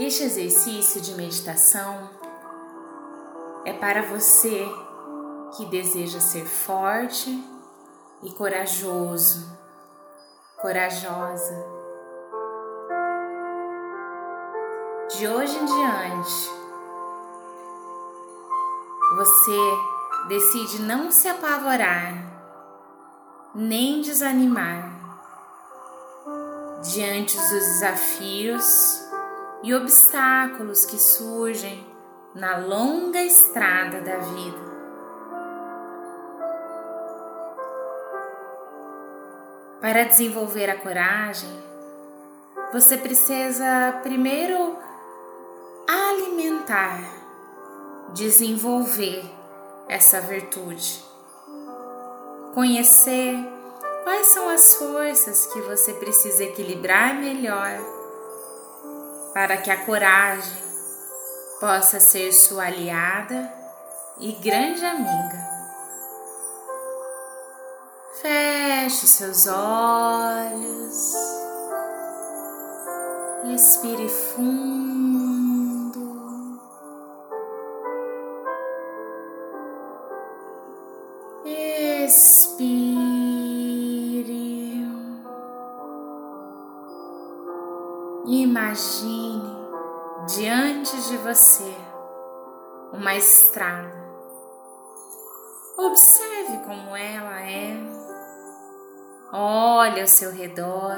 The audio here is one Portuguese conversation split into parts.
Este exercício de meditação é para você que deseja ser forte e corajoso, corajosa. De hoje em diante, você decide não se apavorar, nem desanimar diante dos desafios e obstáculos que surgem na longa estrada da vida. Para desenvolver a coragem, você precisa primeiro alimentar, desenvolver essa virtude, conhecer quais são as forças que você precisa equilibrar melhor para que a coragem possa ser sua aliada e grande amiga. Feche seus olhos, respire fundo. Imagine diante de você uma estrada. Observe como ela é. Olhe ao seu redor.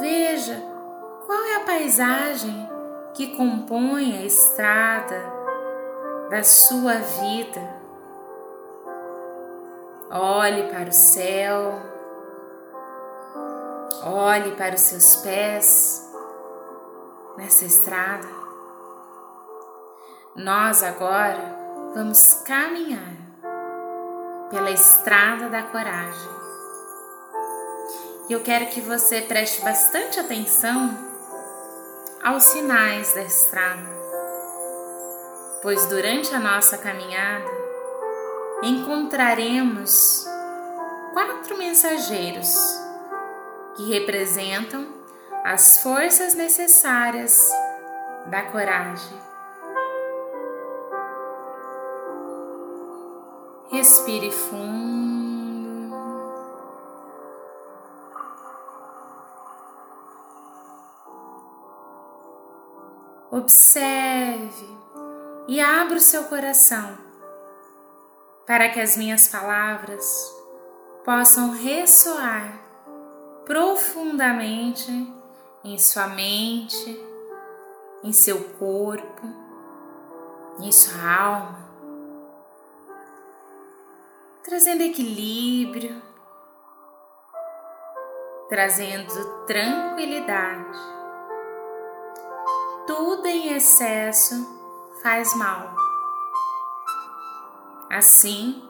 Veja qual é a paisagem que compõe a estrada da sua vida. Olhe para o céu. Olhe para os seus pés nessa estrada. Nós agora vamos caminhar pela estrada da coragem. E eu quero que você preste bastante atenção aos sinais da estrada, pois durante a nossa caminhada encontraremos quatro mensageiros que representam as forças necessárias da coragem. Respire fundo. Observe e abra o seu coração para que as minhas palavras possam ressoar profundamente em sua mente, em seu corpo, em sua alma, trazendo equilíbrio, trazendo tranquilidade. Tudo em excesso faz mal. Assim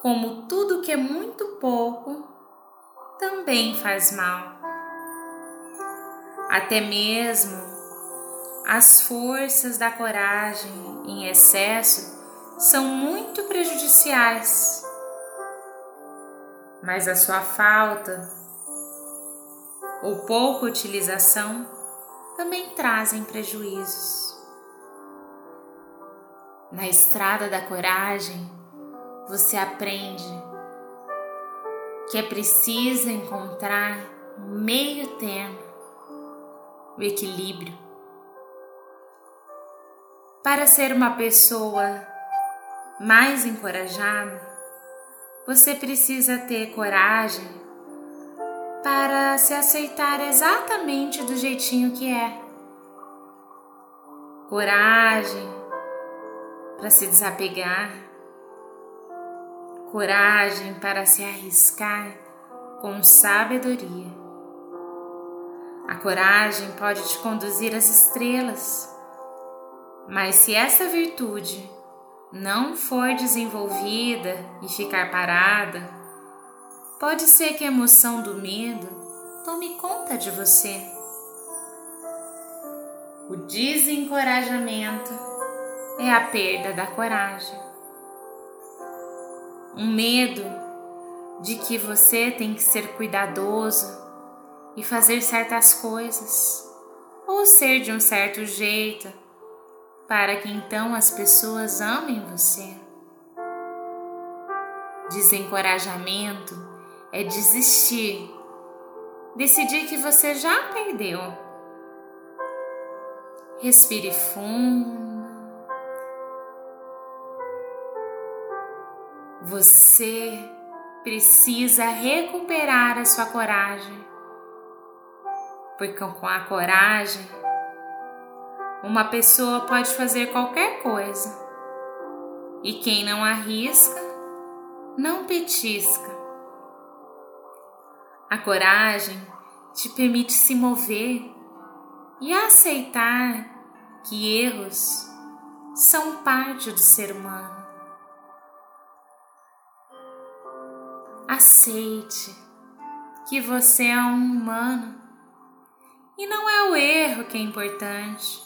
como tudo que é muito pouco também faz mal até mesmo as forças da coragem em excesso são muito prejudiciais, mas a sua falta ou pouca utilização também trazem prejuízos. Na estrada da coragem, você aprende que é preciso encontrar meio termo o equilíbrio. Para ser uma pessoa mais encorajada, você precisa ter coragem para se aceitar exatamente do jeitinho que é. Coragem para se desapegar. Coragem para se arriscar com sabedoria. A coragem pode te conduzir às estrelas, mas se essa virtude não for desenvolvida e ficar parada, pode ser que a emoção do medo tome conta de você. O desencorajamento é a perda da coragem. Um medo de que você tem que ser cuidadoso e fazer certas coisas, ou ser de um certo jeito, para que então as pessoas amem você. Desencorajamento é desistir, decidir que você já perdeu. Respire fundo. Você precisa recuperar a sua coragem, porque com a coragem, uma pessoa pode fazer qualquer coisa, e quem não arrisca, não petisca. A coragem te permite se mover e aceitar que erros são parte do ser humano. Aceite que você é um humano e não é o erro que é importante,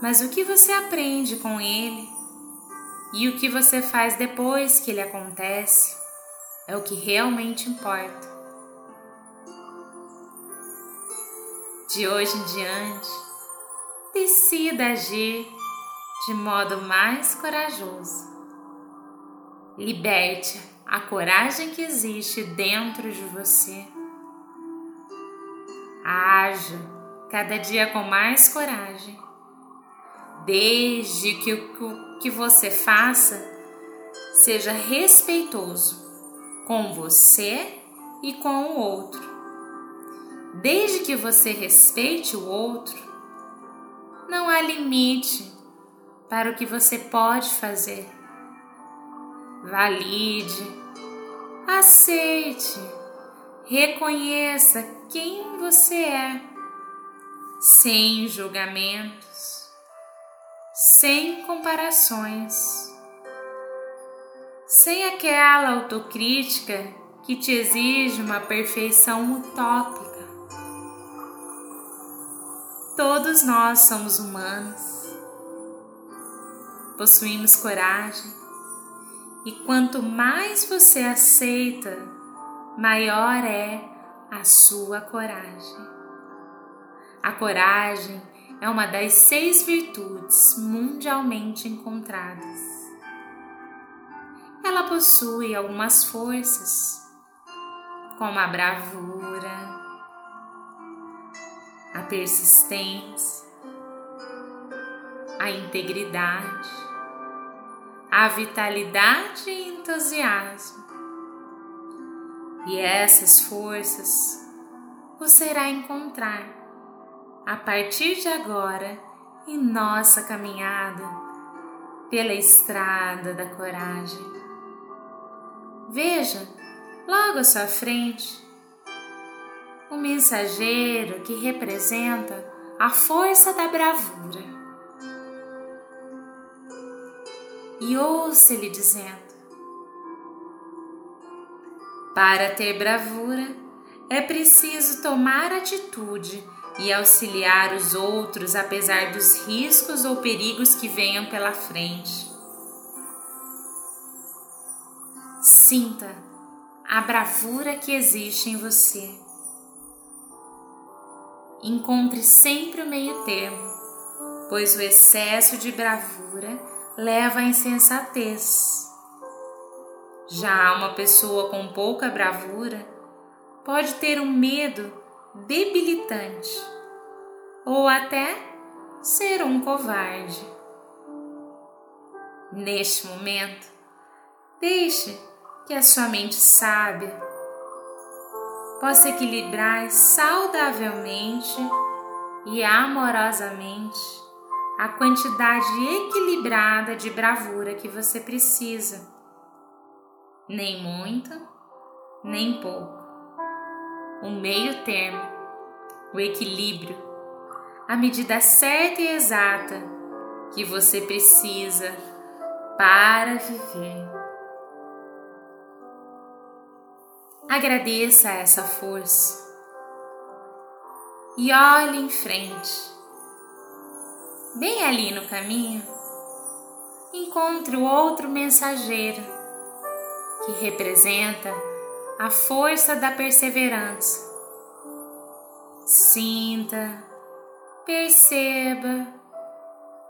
mas o que você aprende com ele e o que você faz depois que ele acontece é o que realmente importa. De hoje em diante, decida agir de modo mais corajoso. Liberte a coragem que existe dentro de você. Haja cada dia com mais coragem, desde que o que você faça seja respeitoso com você e com o outro. Desde que você respeite o outro, não há limite para o que você pode fazer. Valide Aceite, reconheça quem você é, sem julgamentos, sem comparações, sem aquela autocrítica que te exige uma perfeição utópica. Todos nós somos humanos, possuímos coragem, e quanto mais você aceita, maior é a sua coragem. A coragem é uma das seis virtudes mundialmente encontradas. Ela possui algumas forças, como a bravura, a persistência, a integridade, a vitalidade e entusiasmo. E essas forças você irá encontrar a partir de agora em nossa caminhada pela estrada da coragem. Veja logo à sua frente o mensageiro que representa a força da bravura e ouça ele dizendo: Para ter bravura, é preciso tomar atitude e auxiliar os outros apesar dos riscos ou perigos que venham pela frente. Sinta a bravura que existe em você. Encontre sempre o meio termo, pois o excesso de bravura leva à insensatez. Já uma pessoa com pouca bravura pode ter um medo debilitante ou até ser um covarde. Neste momento, deixe que a sua mente sábia possa equilibrar saudavelmente e amorosamente a quantidade equilibrada de bravura que você precisa. Nem muito, nem pouco. O meio termo, o equilíbrio, a medida certa e exata que você precisa para viver. Agradeça essa força e olhe em frente bem ali no caminho, encontre o outro mensageiro que representa a força da perseverança. Sinta, perceba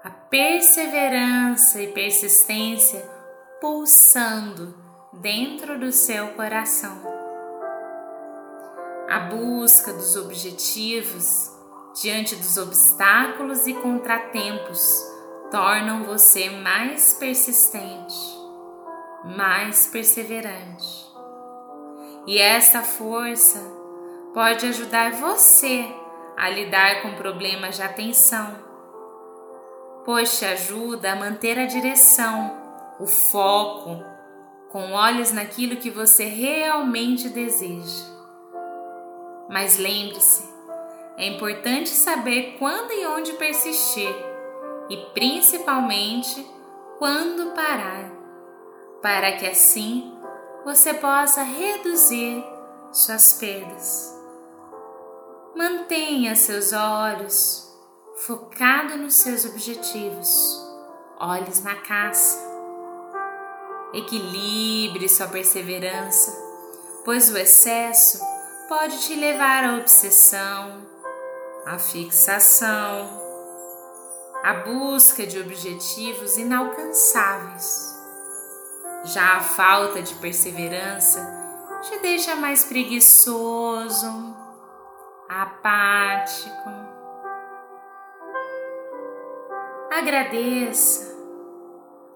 a perseverança e persistência pulsando dentro do seu coração. A busca dos objetivos diante dos obstáculos e contratempos tornam você mais persistente, mais perseverante. E essa força pode ajudar você a lidar com problemas de atenção, pois te ajuda a manter a direção, o foco, com olhos naquilo que você realmente deseja. Mas lembre-se, é importante saber quando e onde persistir e principalmente quando parar, para que assim você possa reduzir suas perdas. Mantenha seus olhos focados nos seus objetivos, olhos na caça. Equilibre sua perseverança, pois o excesso pode te levar à obsessão, à fixação, à busca de objetivos inalcançáveis. Já a falta de perseverança te deixa mais preguiçoso, apático. Agradeça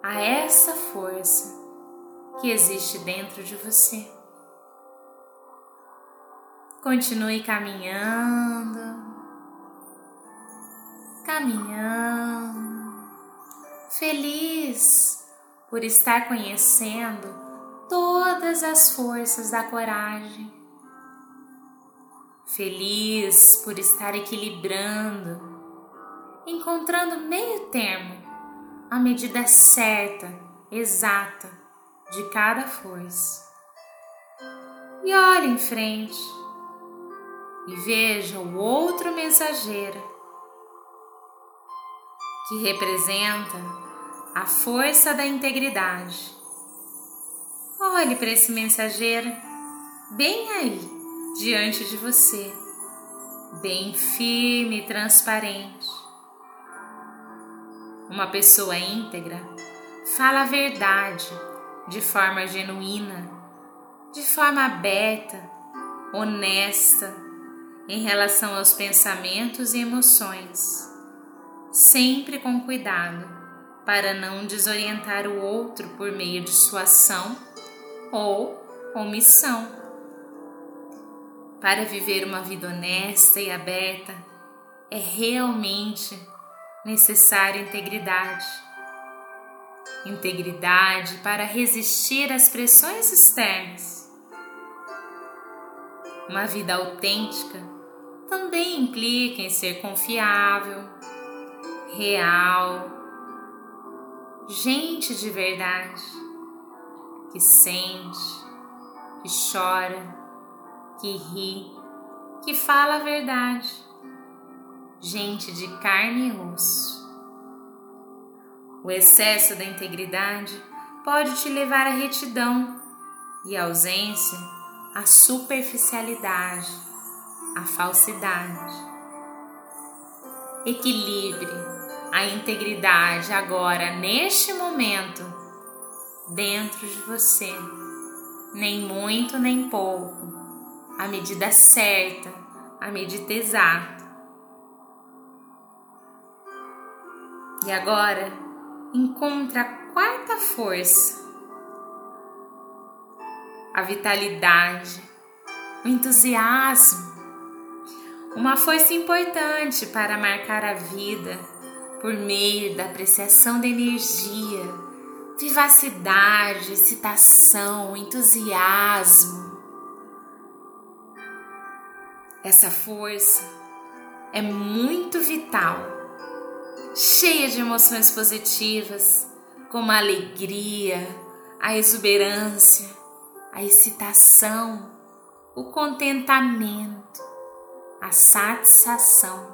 a essa força que existe dentro de você. Continue caminhando, caminhando, feliz por estar conhecendo todas as forças da coragem, feliz por estar equilibrando, encontrando meio termo, a medida certa, exata de cada força. E olhe em frente e veja o outro mensageiro que representa a força da integridade. Olhe para esse mensageiro bem aí diante de você, bem firme e transparente. Uma pessoa íntegra fala a verdade de forma genuína, de forma aberta, honesta em relação aos pensamentos e emoções, sempre com cuidado para não desorientar o outro por meio de sua ação ou omissão. Para viver uma vida honesta e aberta, é realmente necessária integridade. Integridade para resistir às pressões externas. Uma vida autêntica também implica em ser confiável, real, gente de verdade, que sente, que chora, que ri, que fala a verdade, gente de carne e osso. O excesso da integridade pode te levar à retidão e ausência à superficialidade a falsidade. Equilibre a integridade agora, neste momento, dentro de você, nem muito nem pouco, a medida certa, a medida exata. E agora, encontra a quarta força, a vitalidade, o entusiasmo, uma força importante para marcar a vida por meio da apreciação da energia, vivacidade, excitação, entusiasmo. Essa força é muito vital, cheia de emoções positivas, como a alegria, a exuberância, a excitação, o contentamento a satisfação.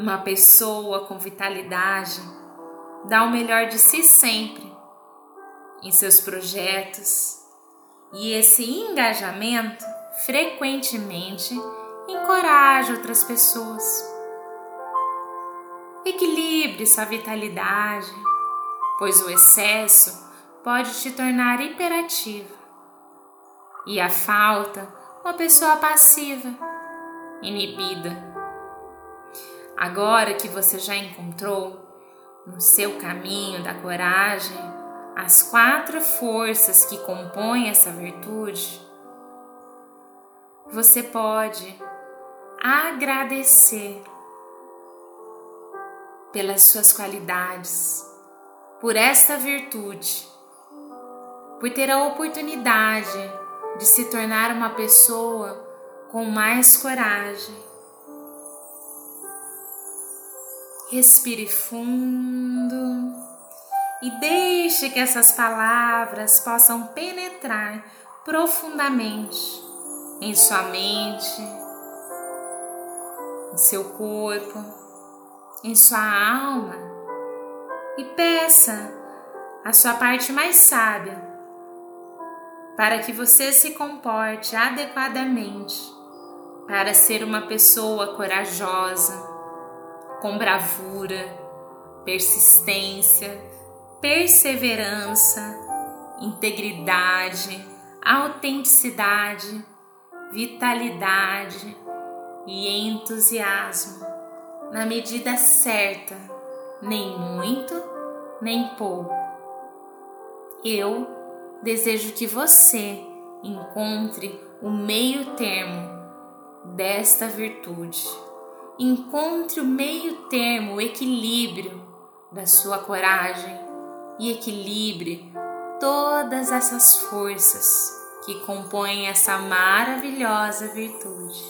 Uma pessoa com vitalidade dá o melhor de si sempre em seus projetos, E esse engajamento frequentemente encoraja outras pessoas. Equilibre sua vitalidade, pois o excesso pode te tornar hiperativa e a falta, uma pessoa passiva, inibida. Agora que você já encontrou no seu caminho da coragem as quatro forças que compõem essa virtude, você pode agradecer pelas suas qualidades, por esta virtude, por ter a oportunidade de se tornar uma pessoa com mais coragem. Respire fundo e deixe que essas palavras possam penetrar profundamente em sua mente, em seu corpo, em sua alma. E peça a sua parte mais sábia para que você se comporte adequadamente para ser uma pessoa corajosa, com bravura, persistência, perseverança, integridade, autenticidade, vitalidade e entusiasmo, na medida certa, nem muito, nem pouco. Eu desejo que você encontre o meio termo desta virtude. Encontre o meio termo, o equilíbrio da sua coragem e equilibre todas essas forças que compõem essa maravilhosa virtude.